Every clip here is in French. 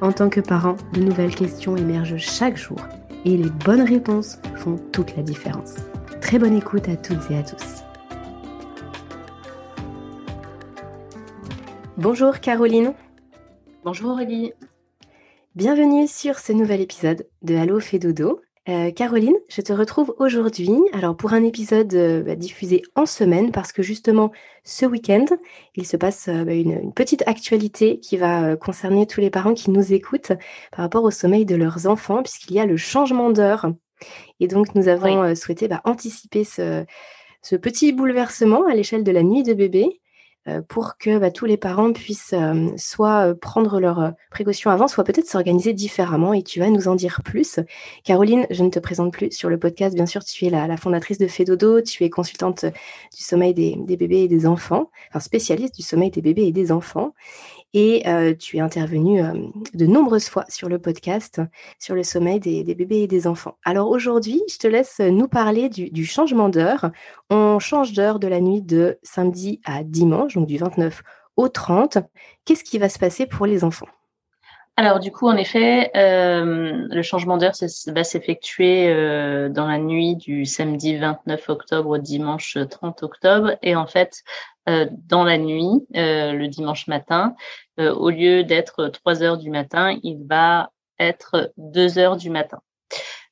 en tant que parent, de nouvelles questions émergent chaque jour et les bonnes réponses font toute la différence. Très bonne écoute à toutes et à tous. Bonjour Caroline. Bonjour Aurélie. Bienvenue sur ce nouvel épisode de Allo fait dodo. Euh, Caroline, je te retrouve aujourd'hui alors pour un épisode euh, bah, diffusé en semaine parce que justement ce week-end, il se passe euh, bah, une, petite actualité qui va concerner tous les parents qui nous écoutent par rapport au sommeil de leurs enfants puisqu'il y a le changement d'heure. Et donc nous avons souhaité bah, anticiper ce, ce petit bouleversement à l'échelle de la nuit de bébé pour que bah, tous les parents puissent euh, soit euh, prendre leurs précautions avant, soit peut-être s'organiser différemment. Et tu vas nous en dire plus. Caroline, je ne te présente plus sur le podcast. Bien sûr, tu es la, fondatrice de Fedodo. Tu es consultante du sommeil des, des, bébés et des enfants, enfin spécialiste du sommeil des bébés et des enfants et tu es intervenu de nombreuses fois sur le podcast sur le sommeil des, bébés et des enfants. Alors aujourd'hui, je te laisse nous parler du, changement d'heure. On change d'heure de la nuit de samedi à dimanche, donc du 29 au 30. Qu'est-ce qui va se passer pour les enfants? Alors du coup, en effet, le changement d'heure va s'effectuer dans la nuit du samedi 29 octobre au dimanche 30 octobre. Et en fait, euh, dans la nuit, euh, le dimanche matin. Euh, au lieu d'être 3 heures du matin, il va être 2 heures du matin.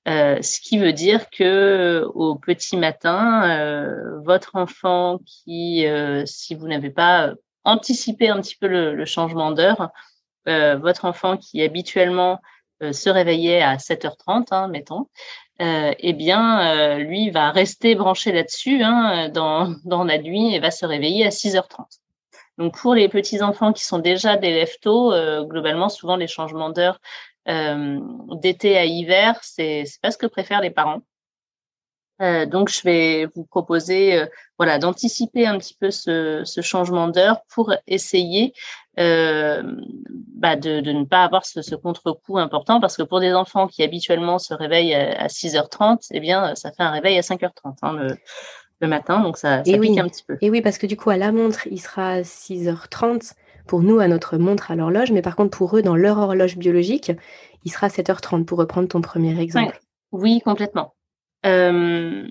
ce qui veut dire que au petit matin, votre enfant qui, si vous n'avez pas anticipé un petit peu le, changement d'heure, votre enfant qui habituellement se réveillait à 7h30, hein, mettons, euh, eh bien, euh, lui va rester branché là-dessus hein, dans, la nuit et va se réveiller à 6h30. Donc, pour les petits enfants qui sont déjà des lève tôt, euh, globalement, souvent les changements d'heure d'été à hiver, c'est pas ce que préfèrent les parents. Donc, je vais vous proposer, voilà, d'anticiper un petit peu ce, ce changement d'heure pour essayer euh, bah de, de, ne pas avoir ce, ce contre-coup important parce que pour des enfants qui habituellement se réveillent à, 6h30, eh bien, ça fait un réveil à 5h30 hein, le, le, matin, donc ça, ça pique oui. un petit peu. Et oui, parce que du coup, à la montre, il sera à 6h30 pour nous à notre montre à l'horloge, mais par contre pour eux, dans leur horloge biologique, il sera à 7h30 pour reprendre ton premier exemple. Oui, complètement. Euh,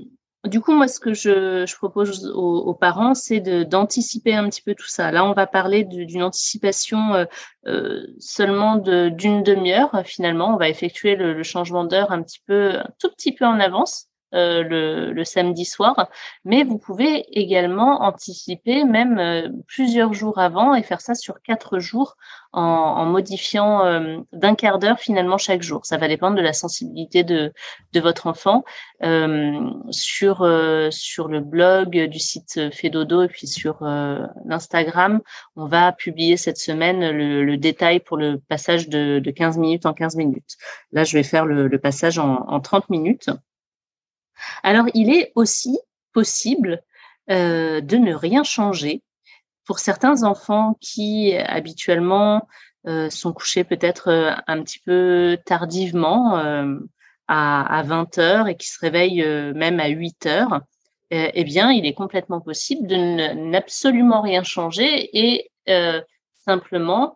du coup, moi, ce que je, propose aux, parents, c'est d'anticiper un petit peu tout ça. Là, on va parler d'une anticipation euh, euh, seulement d'une demi-heure. Finalement, on va effectuer le, le changement d'heure un petit peu, un tout petit peu en avance. Euh, le, samedi soir, mais vous pouvez également anticiper même euh, plusieurs jours avant et faire ça sur quatre jours en, modifiant euh, d'un quart d'heure finalement chaque jour. Ça va dépendre de la sensibilité de, votre enfant. sur sur le blog du site Fedodo et puis sur l'Instagram, on va publier cette semaine le, détail pour le passage de, de 15 minutes en 15 minutes. Là, je vais faire le, le passage en, en 30 minutes. Alors, il est aussi possible euh, de ne rien changer pour certains enfants qui habituellement euh, sont couchés peut-être euh, un petit peu tardivement à, 20 heures et qui se réveillent même à 8 heures. Eh bien, il est complètement possible de n'absolument rien changer et simplement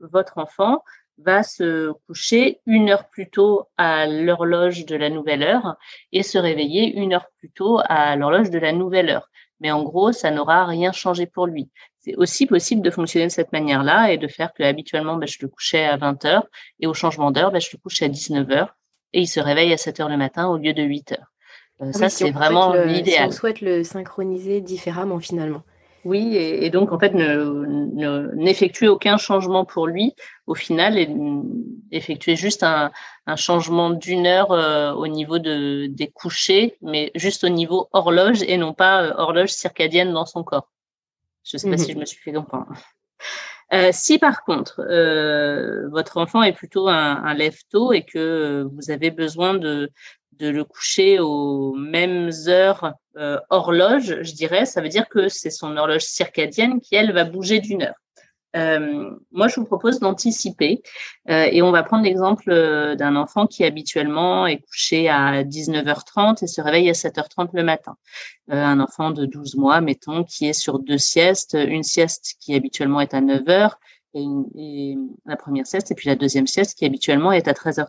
votre enfant va se coucher une heure plus tôt à l'horloge de la nouvelle heure et se réveiller une heure plus tôt à l'horloge de la nouvelle heure. Mais en gros, ça n'aura rien changé pour lui. C'est aussi possible de fonctionner de cette manière-là et de faire que habituellement, ben, je le couchais à 20 heures et au changement d'heure, ben, je le couche à 19 heures. et il se réveille à 7 heures le matin au lieu de 8 heures. Ah ça, c'est vraiment l'idéal. Si on souhaite le synchroniser différemment finalement. Oui, et, donc en fait, n'effectuer aucun changement pour lui au final et effectuer juste un, changement d'une heure euh, au niveau de, des couchers, mais juste au niveau horloge et non pas euh, horloge circadienne dans son corps. Je ne sais pas si mhm. je me suis fait comprendre. Euh, si par contre votre enfant est plutôt un, un lève-tôt et que vous avez besoin de, de le coucher aux mêmes heures euh, horloge, je dirais, ça veut dire que c'est son horloge circadienne qui, elle, va bouger d'une heure. Euh, moi, je vous propose d'anticiper euh, et on va prendre l'exemple d'un enfant qui habituellement est couché à 19h30 et se réveille à 7h30 le matin. un enfant de 12 mois, mettons, qui est sur deux siestes, une sieste qui habituellement est à 9h et, et la première sieste et puis la deuxième sieste qui habituellement est à 13h30.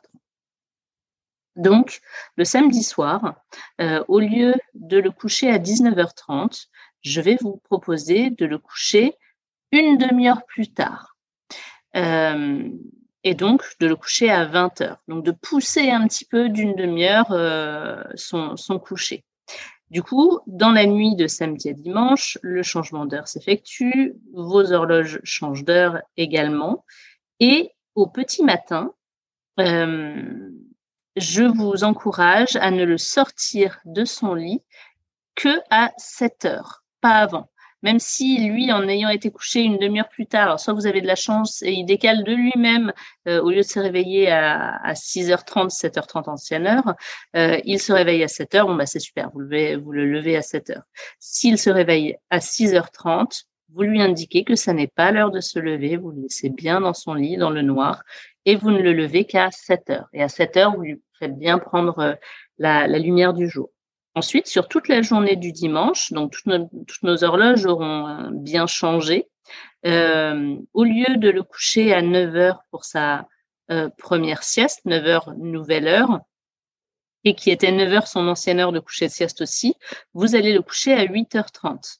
Donc, le samedi soir, euh, au lieu de le coucher à 19h30, je vais vous proposer de le coucher une demi-heure plus tard. Euh, et donc de le coucher à 20h. Donc de pousser un petit peu d'une demi-heure euh, son, coucher. Du coup, dans la nuit de samedi à dimanche, le changement d'heure s'effectue, vos horloges changent d'heure également. Et au petit matin, je vous encourage à ne le sortir de son lit que à 7 heures, pas avant. Même si lui, en ayant été couché une demi-heure plus tard, alors soit vous avez de la chance et il décale de lui-même, euh, au lieu de se réveiller à, 6h30, 7h30 ancienne heure, euh, il se réveille à 7h, bon bah c'est super, vous, vous le levez à 7h. S'il se réveille à 6h30, vous lui indiquez que ça n'est pas l'heure de se lever, vous le laissez bien dans son lit, dans le noir, et vous ne le levez qu'à 7 heures. Et à 7 heures, vous lui faites bien prendre euh, la, lumière du jour. Ensuite, sur toute la journée du dimanche, donc toutes nos, horloges auront euh, bien changé. Euh, au lieu de le coucher à 9 heures pour sa première sieste, 9 heures nouvelle heure, et qui était 9 heures son ancienne heure de coucher de sieste aussi, vous allez le coucher à 8h30.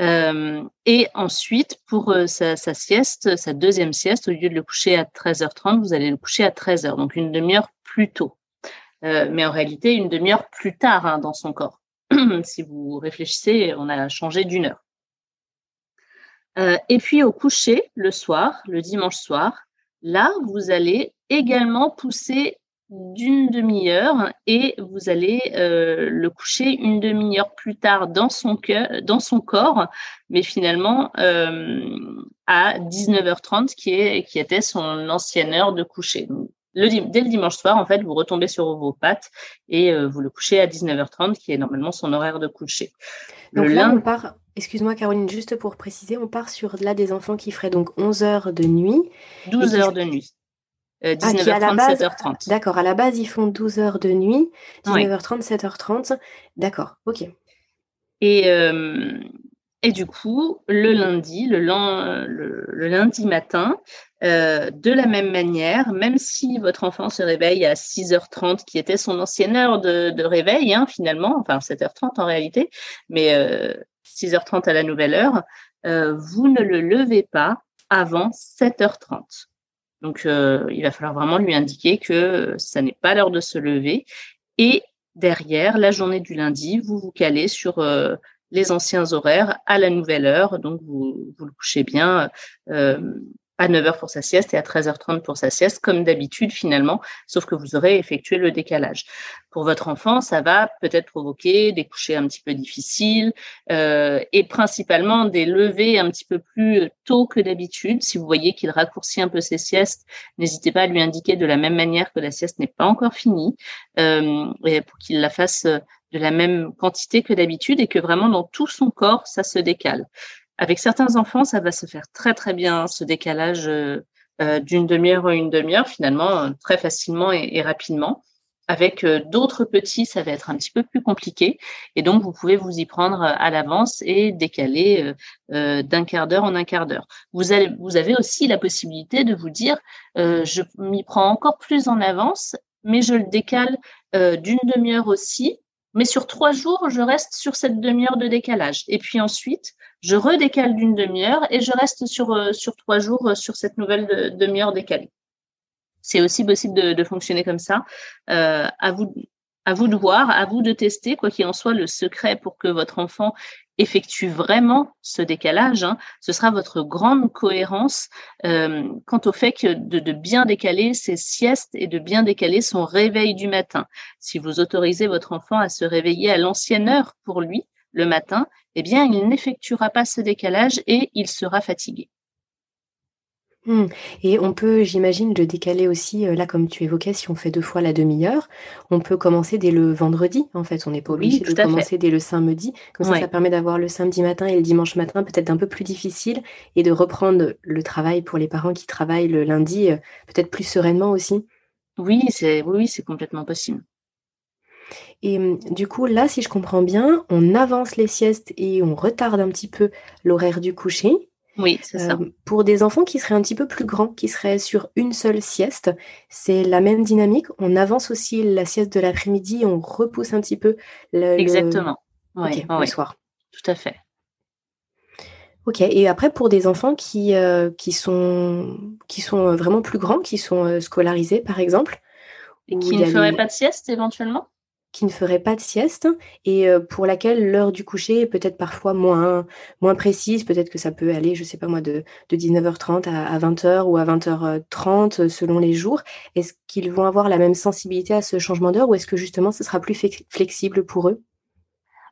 Euh, et ensuite, pour euh, sa, sieste, sa deuxième sieste, au lieu de le coucher à 13h30, vous allez le coucher à 13h, donc une demi-heure plus tôt. Euh, mais en réalité, une demi-heure plus tard hein, dans son corps. si vous réfléchissez, on a changé d'une heure. et puis au coucher, le soir, le dimanche soir, là, vous allez également pousser d'une demi-heure et vous allez euh, le coucher une demi-heure plus tard dans son dans son corps, mais finalement euh, à 19h30 qui est qui était son ancienne heure de coucher. le, dès le dimanche soir, en fait, vous retombez sur vos pattes et euh, vous le couchez à 19h30 qui est normalement son horaire de coucher. Donc là, on part, excuse-moi Caroline, juste pour préciser, on part sur là des enfants qui feraient donc 11 heures de nuit. 12 heures de nuit. 19h30, ah, 7h30. D'accord, à la base, ils font 12 heures de nuit, 19h30, 7h30. D'accord, ok. Et, euh, et du coup, le lundi, le, le, lundi matin, euh, de la même manière, même si votre enfant se réveille à 6h30, qui était son ancienne heure de, réveil, hein, finalement, enfin 7h30 en réalité, mais 6h30 euh, à la nouvelle heure, vous ne le levez pas avant 7h30. Donc, euh, il va falloir vraiment lui indiquer que ça n'est pas l'heure de se lever. Et derrière, la journée du lundi, vous vous calez sur euh, les anciens horaires à la nouvelle heure. Donc, vous, vous le couchez bien euh, à 9h pour sa sieste et à 13h30 pour sa sieste, comme d'habitude finalement, sauf que vous aurez effectué le décalage. Pour votre enfant, ça va peut-être provoquer des couchers un petit peu difficiles euh, et principalement des levées un petit peu plus tôt que d'habitude. Si vous voyez qu'il raccourcit un peu ses siestes, n'hésitez pas à lui indiquer de la même manière que la sieste n'est pas encore finie euh, et pour qu'il la fasse de la même quantité que d'habitude et que vraiment dans tout son corps, ça se décale. Avec certains enfants, ça va se faire très très bien, ce décalage euh, euh, d'une demi-heure à une demi-heure, finalement, très facilement et, rapidement. Avec d'autres petits, ça va être un petit peu plus compliqué. Et donc, vous pouvez vous y prendre à l'avance et décaler d'un quart d'heure en un quart d'heure. Vous, avez aussi la possibilité de vous dire, je m'y prends encore plus en avance, mais je le décale d'une demi-heure aussi. Mais sur trois jours, je reste sur cette demi-heure de décalage. Et puis ensuite, je redécale d'une demi-heure et je reste sur, euh, sur trois jours euh, sur cette nouvelle demi-heure décalée. C'est aussi possible de, fonctionner comme ça. à vous à vous de voir, à vous de tester, quoi qu'il en soit, le secret pour que votre enfant effectue vraiment ce décalage, hein, ce sera votre grande cohérence euh, quant au fait que de, bien décaler ses siestes et de bien décaler son réveil du matin. Si vous autorisez votre enfant à se réveiller à l'ancienne heure pour lui le matin, eh bien, il n'effectuera pas ce décalage et il sera fatigué. Mmh. Et on peut, j'imagine, le décaler aussi, euh, là, comme tu évoquais, si on fait deux fois la demi-heure, on peut commencer dès le vendredi, en fait. On n'est pas obligé de commencer dès le samedi. Comme ça, ça permet d'avoir le samedi matin et le dimanche matin peut-être un peu plus difficile et de reprendre le travail pour les parents qui travaillent le lundi, euh, peut-être plus sereinement aussi. Oui, c'est oui, c'est complètement possible. Et mmh, du coup, là, si je comprends bien, on avance les siestes et on retarde un petit peu l'horaire du coucher. Oui, c'est ça. Euh, pour des enfants qui seraient un petit peu plus grands, qui seraient sur une seule sieste, c'est la même dynamique. On avance aussi la sieste de l'après-midi, on repousse un petit peu le, Exactement. le soir. Tout à fait. Ok, et après pour des enfants qui, euh, qui, sont, qui sont vraiment plus grands, qui sont euh, scolarisés par exemple. Et qui ne feraient pas de sieste éventuellement? Qui ne ferait pas de sieste et euh, pour laquelle l'heure du coucher est peut-être parfois moins, moins précise. Peut-être que ça peut aller, je ne sais pas moi, de, de 19h30 à, 20h ou à 20h30 euh, selon les jours. Est-ce qu'ils vont avoir la même sensibilité à ce changement d'heure ou est-ce que justement ce sera plus flexible pour eux?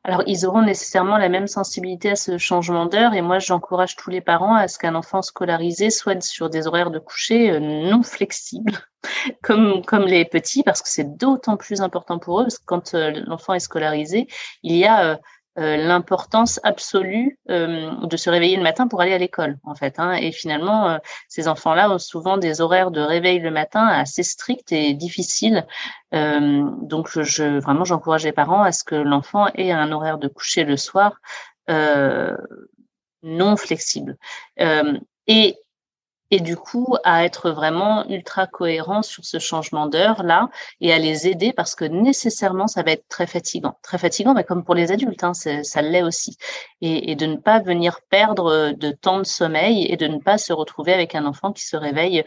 Alors, ils auront nécessairement la même sensibilité à ce changement d'heure et moi, j'encourage tous les parents à ce qu'un enfant scolarisé soit sur des horaires de coucher euh, non flexibles, comme, comme les petits, parce que c'est d'autant plus important pour eux, parce que quand euh, l'enfant est scolarisé, il y a euh, euh, l'importance absolue euh, de se réveiller le matin pour aller à l'école, en fait. Hein. Et finalement, euh, ces enfants-là ont souvent des horaires de réveil le matin assez stricts et difficiles. donc, je, vraiment, j'encourage les parents à ce que l'enfant ait un horaire de coucher le soir non flexible. et et du coup à être vraiment ultra cohérent sur ce changement d'heure là et à les aider parce que nécessairement ça va être très fatigant, très fatigant, mais comme pour les adultes, hein, ça l'est aussi, et, de ne pas venir perdre de temps de sommeil et de ne pas se retrouver avec un enfant qui se réveille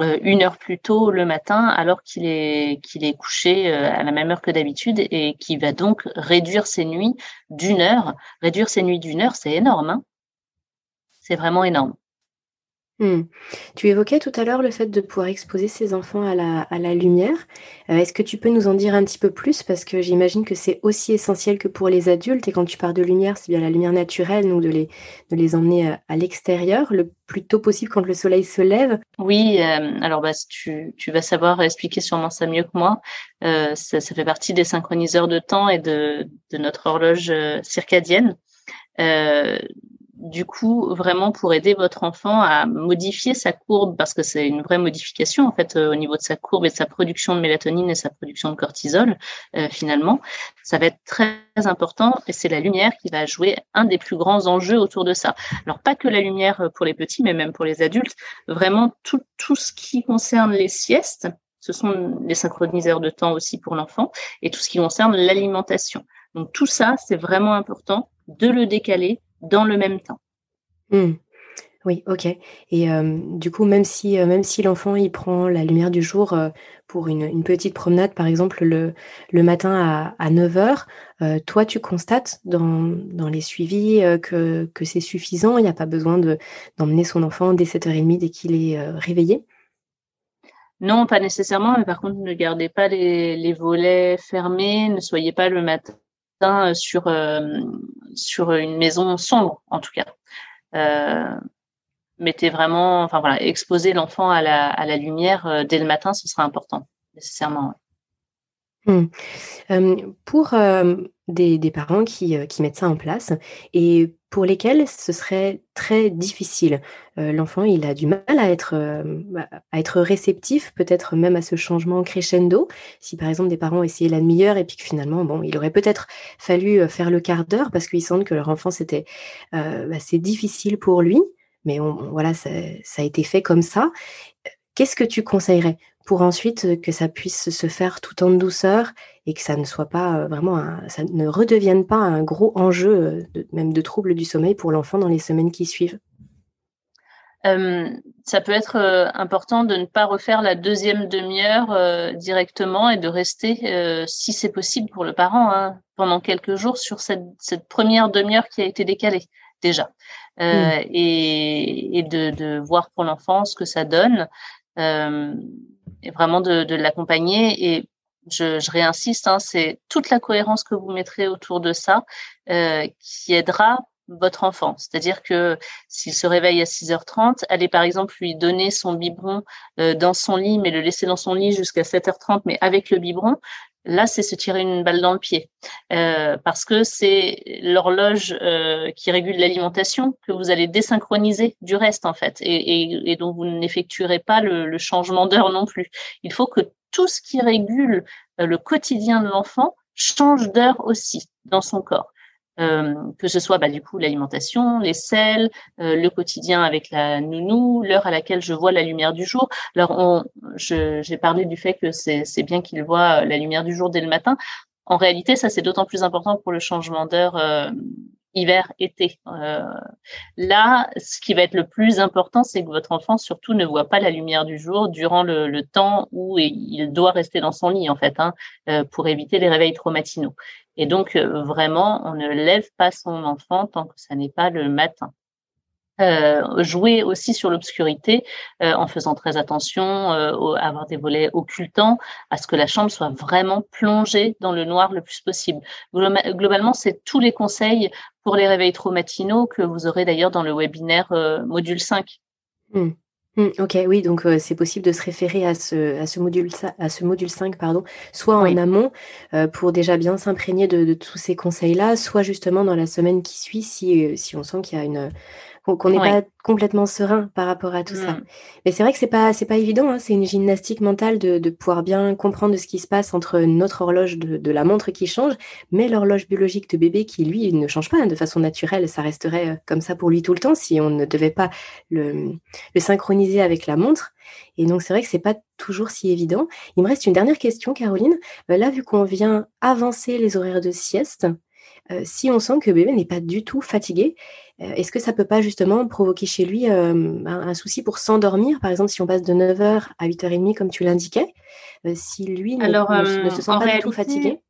euh, une heure plus tôt le matin alors qu'il est qu'il est couché euh, à la même heure que d'habitude et qui va donc réduire ses nuits d'une heure. Réduire ses nuits d'une heure, c'est énorme. Hein c'est vraiment énorme. Mmh. Tu évoquais tout à l'heure le fait de pouvoir exposer ses enfants à la, lumière. Euh, est-ce que tu peux nous en dire un petit peu plus? Parce que j'imagine que c'est aussi essentiel que pour les adultes. Et quand tu parles de lumière, c'est bien la lumière naturelle, donc de les, de les emmener euh, à, l'extérieur le plus tôt possible quand le soleil se lève. Oui, euh, alors bah, tu, vas savoir expliquer sûrement ça mieux que moi. ça, fait partie des synchroniseurs de temps et de, notre horloge circadienne. Du coup, vraiment pour aider votre enfant à modifier sa courbe, parce que c'est une vraie modification en fait euh, au niveau de sa courbe et de sa production de mélatonine et sa production de cortisol, euh, finalement, ça va être très important et c'est la lumière qui va jouer un des plus grands enjeux autour de ça. Alors pas que la lumière pour les petits, mais même pour les adultes, vraiment tout, tout ce qui concerne les siestes, ce sont les synchroniseurs de temps aussi pour l'enfant, et tout ce qui concerne l'alimentation. Donc tout ça, c'est vraiment important de le décaler dans le même temps. Mmh. Oui, ok. Et du coup, même si, même si l'enfant il prend la lumière du jour pour une, petite promenade, par exemple le, le matin à, 9 heures, toi tu constates dans, dans les suivis que, que c'est suffisant, il n'y a pas besoin de, d'emmener son enfant dès 7h30 dès qu'il est réveillé? Non, pas nécessairement, mais par contre, ne gardez pas les, les volets fermés, ne soyez pas le matin euh, sur, euh, sur une maison sombre, en tout cas. Euh, mettez vraiment, enfin voilà, exposer l'enfant à la, lumière dès le matin, ce sera important, nécessairement. Mmh. pour des, des, parents qui, qui, mettent ça en place et pour lesquels ce serait très difficile. L'enfant, il a du mal à être, bah, à être réceptif, peut-être même à ce changement crescendo. Si par exemple des parents essayé la demi-heure et puis que finalement, bon, il aurait peut-être fallu faire le quart d'heure parce qu'ils sentent que leur enfant c'était bah, c'est difficile pour lui, mais voilà, ça a été fait comme ça. Qu'est-ce que tu conseillerais? Pour ensuite que ça puisse se faire tout en douceur et que ça ne soit pas vraiment, ça ne redevienne pas un gros enjeu, même de troubles du sommeil pour l'enfant dans les semaines qui suivent. Ça peut être important de ne pas refaire la deuxième demi-heure directement et de rester, si c'est possible pour le parent, hein, pendant quelques jours sur cette, cette première demi-heure qui a été décalée déjà, mmh. et, et de, de, voir pour l'enfant ce que ça donne, vraiment de, l'accompagner et je, je réinsiste, hein, c'est toute la cohérence que vous mettrez autour de ça euh, qui aidera votre enfant. C'est-à-dire que s'il se réveille à 6h30, allez par exemple lui donner son biberon euh, dans son lit, mais le laisser dans son lit jusqu'à 7h30, mais avec le biberon, là, c'est se tirer une balle dans le pied. Euh, parce que c'est l'horloge euh, qui régule l'alimentation que vous allez désynchroniser du reste, en fait, et, et, dont vous n'effectuerez pas le, le changement d'heure non plus. Il faut que tout ce qui régule euh, le quotidien de l'enfant change d'heure aussi dans son corps. Euh, que ce soit bah, du coup l'alimentation, les sels, euh, le quotidien avec la nounou, l'heure à laquelle je vois la lumière du jour. Alors, j'ai parlé du fait que c'est bien qu'il voit la lumière du jour dès le matin. En réalité, ça c'est d'autant plus important pour le changement d'heure hiver, été. Euh, là, ce qui va être le plus important, c'est que votre enfant surtout ne voit pas la lumière du jour durant le, temps où il doit rester dans son lit, en fait, hein, euh, pour éviter les réveils trop matinaux. Et donc, euh, vraiment, on ne lève pas son enfant tant que ça n'est pas le matin. Euh, jouer aussi sur l'obscurité euh, en faisant très attention euh, à avoir des volets occultants, à ce que la chambre soit vraiment plongée dans le noir le plus possible. Globalement, c'est tous les conseils pour les réveils trop matinaux que vous aurez d'ailleurs dans le webinaire module 5. Mmh. Mmh, ok, oui, donc c'est possible de se référer à ce, à ce, module, à ce module 5, pardon, soit en amont pour déjà bien s'imprégner de, de, tous ces conseils-là, soit justement dans la semaine qui suit si, si on sent qu'il y a une, qu'on n'est pas complètement serein par rapport à tout ça. Mmh. Mais c'est vrai que c'est pas c'est pas évident. Hein. C'est une gymnastique mentale de, de, pouvoir bien comprendre ce qui se passe entre notre horloge de, de la montre qui change, mais l'horloge biologique de bébé qui lui ne change pas hein, de façon naturelle. Ça resterait euh, comme ça pour lui tout le temps si on ne devait pas le, le synchroniser avec la montre. Et donc c'est vrai que c'est pas toujours si évident. Il me reste une dernière question, Caroline. Euh, là, vu qu'on vient avancer les horaires de sieste, euh, si on sent que bébé n'est pas du tout fatigué, euh, est-ce que ça peut pas justement provoquer chez lui euh, un, souci pour s'endormir? Par exemple, si on passe de 9h à 8h30, comme tu l'indiquais, si lui ne, se sent pas du tout fatigué?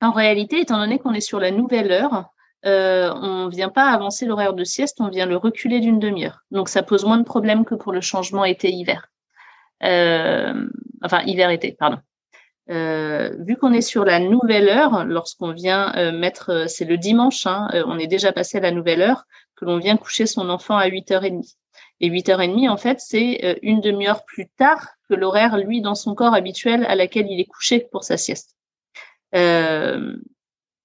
En réalité, étant donné qu'on est sur la nouvelle heure, on ne vient pas avancer l'horaire de sieste, on vient le reculer d'une demi-heure. Donc ça pose moins de problèmes que pour le changement été-hiver. enfin, hiver-été, pardon. Euh, vu qu'on est sur la nouvelle heure, lorsqu'on vient euh, mettre, euh, c'est le dimanche, hein, on est déjà passé à la nouvelle heure, que l'on vient coucher son enfant à 8h30. Et 8h30, en fait, c'est une demi-heure plus tard que l'horaire, lui, dans son corps habituel à laquelle il est couché pour sa sieste.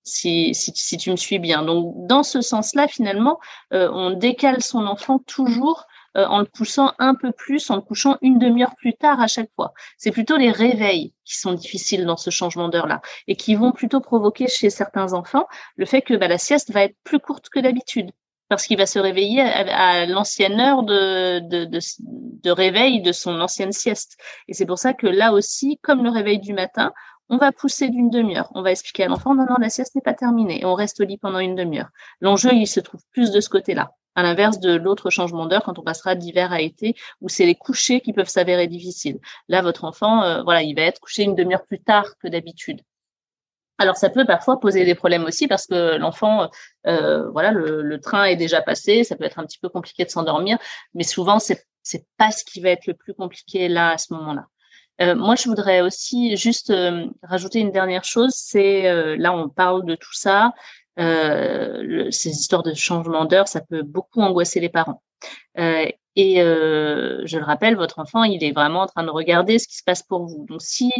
Si, si, si, tu me suis bien. Donc, dans ce sens-là, finalement, on décale son enfant toujours euh, en le poussant un peu plus, en le couchant une demi-heure plus tard à chaque fois. C'est plutôt les réveils qui sont difficiles dans ce changement d'heure-là et qui vont plutôt provoquer chez certains enfants le fait que bah, la sieste va être plus courte que d'habitude parce qu'il va se réveiller à, l'ancienne heure de, de, réveil de son ancienne sieste. Et c'est pour ça que là aussi, comme le réveil du matin, on va pousser d'une demi-heure. On va expliquer à l'enfant, non, non, la sieste n'est pas terminée. Et on reste au lit pendant une demi-heure. L'enjeu, il se trouve plus de ce côté-là à l'inverse de l'autre changement d'heure quand on passera d'hiver à été, où c'est les couchers qui peuvent s'avérer difficiles. Là, votre enfant, euh, voilà, il va être couché une demi-heure plus tard que d'habitude. Alors ça peut parfois poser des problèmes aussi parce que l'enfant, euh, voilà, le, train est déjà passé, ça peut être un petit peu compliqué de s'endormir, mais souvent c'est c'est pas ce qui va être le plus compliqué là à ce moment-là. Euh, moi, je voudrais aussi juste rajouter une dernière chose. C'est là, on parle de tout ça. Euh, ces histoires de changement d'heure, ça peut beaucoup angoisser les parents. Euh, et euh, je le rappelle, votre enfant, il est vraiment en train de regarder ce qui se passe pour vous. Donc, si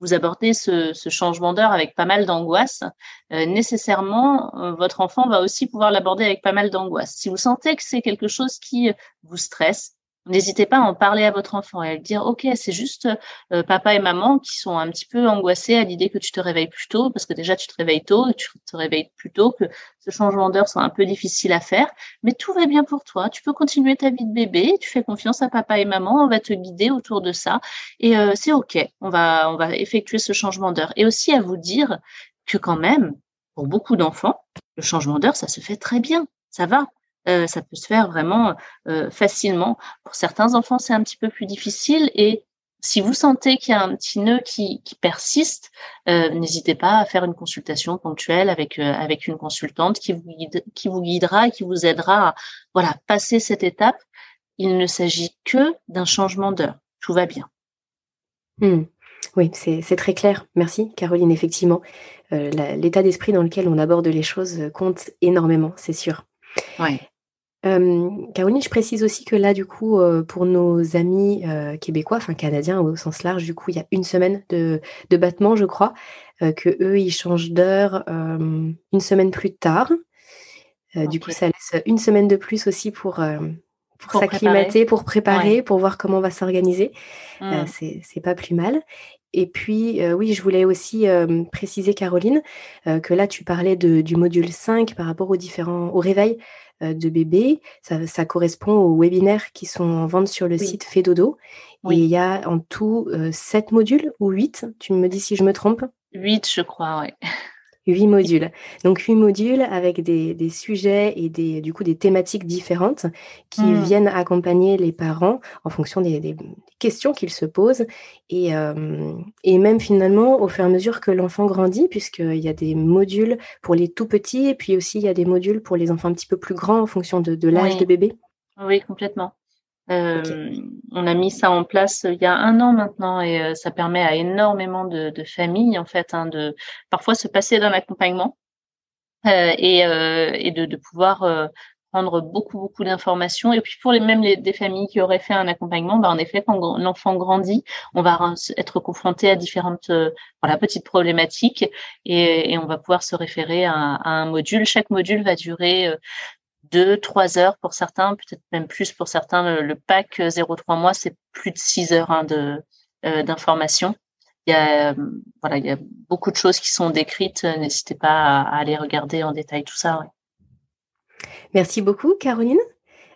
vous abordez ce, ce changement d'heure avec pas mal d'angoisse, nécessairement, votre enfant va aussi pouvoir l'aborder avec pas mal d'angoisse. Si vous sentez que c'est quelque chose qui vous stresse, N'hésitez pas à en parler à votre enfant et à lui dire, OK, c'est juste euh, papa et maman qui sont un petit peu angoissés à l'idée que tu te réveilles plus tôt, parce que déjà tu te réveilles tôt, tu te réveilles plus tôt, que ce changement d'heure soit un peu difficile à faire, mais tout va bien pour toi. Tu peux continuer ta vie de bébé, tu fais confiance à papa et maman, on va te guider autour de ça, et euh, c'est OK. On va, on va effectuer ce changement d'heure. Et aussi à vous dire que quand même, pour beaucoup d'enfants, le changement d'heure, ça se fait très bien, ça va. Ça peut se faire vraiment facilement. Pour certains enfants, c'est un petit peu plus difficile et si vous sentez qu'il y a un petit nœud qui, persiste, euh, n'hésitez pas à faire une consultation ponctuelle avec euh, avec une consultante qui vous guide, qui vous guidera et qui vous aidera à voilà passer cette étape. Il ne s'agit que d'un changement d'heure. Tout va bien. Hmm. Oui, c'est très clair. Merci, Caroline. Effectivement, euh, l'état d'esprit dans lequel on aborde les choses compte énormément, c'est sûr. Ouais. Caroline, je précise aussi que là, du coup, pour nos amis québécois, enfin canadiens au sens large, du coup, il y a une semaine de, de battement, je crois, que eux, ils changent d'heure une semaine plus tard. Du coup, ça laisse une semaine de plus aussi pour, pour, s'acclimater, pour préparer, pour voir comment on va s'organiser. Mmh. c'est pas plus mal. Et puis, oui, je voulais aussi préciser, Caroline, que là, tu parlais de, du module 5 par rapport aux différents, au réveil euh, de bébés. Ça, correspond aux webinaires qui sont en vente sur le site Fedodo. Et il y a en tout euh, sept modules ou huit? Tu me dis si je me trompe? Huit, je crois, oui. Huit modules. Donc huit modules avec des, sujets et des, du coup des thématiques différentes qui mmh. viennent accompagner les parents en fonction des, questions qu'ils se posent et, euh, et même finalement au fur et à mesure que l'enfant grandit, puisqu'il y a des modules pour les tout petits et puis aussi il y a des modules pour les enfants un petit peu plus grands en fonction de, l'âge de bébé. Oui, complètement. Euh, on a mis ça en place il y a un an maintenant et euh, ça permet à énormément de, familles en fait hein, de parfois se passer d'un accompagnement euh, et, de, pouvoir prendre beaucoup beaucoup d'informations. Et puis pour les mêmes des familles qui auraient fait un accompagnement bah en effet quand l'enfant grandit on va être confronté à différentes voilà petites problématiques et, on va pouvoir se référer à, un module. Chaque module va durer deux, trois heures pour certains, peut-être même plus pour certains. Le, pack 0,3 mois, c'est plus de six heures hein, euh, d'information. Il y a voilà, il y a beaucoup de choses qui sont décrites. N'hésitez pas à, aller regarder en détail tout ça. Merci beaucoup, Caroline.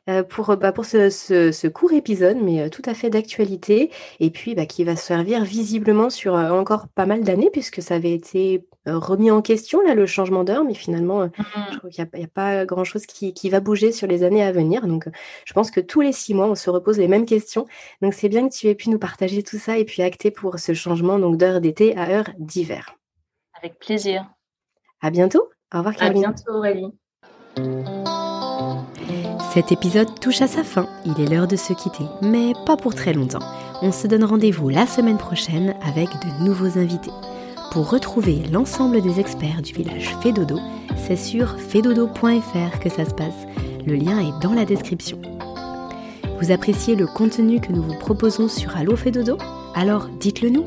Euh, pour, bah, pour ce, ce, court épisode, mais euh, tout à fait d'actualité, et puis bah, qui va servir visiblement sur encore pas mal d'années, puisque ça avait été euh, remis en question, là, le changement d'heure, mais finalement, euh, mmh. je crois qu'il n'y a, pas grand-chose qui, va bouger sur les années à venir. Donc, je pense que tous les six mois, on se repose les mêmes questions. Donc, c'est bien que tu aies pu nous partager tout ça et puis acter pour ce changement donc d'heure d'été à heure d'hiver. Avec plaisir. À bientôt. Au revoir, Caroline. À bientôt, Aurélie. Cet épisode touche à sa fin. Il est l'heure de se quitter, mais pas pour très longtemps. On se donne rendez-vous la semaine prochaine avec de nouveaux invités. Pour retrouver l'ensemble des experts du village Fedodo, c'est sur fedodo.fr que ça se passe. Le lien est dans la description. Vous appréciez le contenu que nous vous proposons sur Allo Fedodo Alors dites-le nous.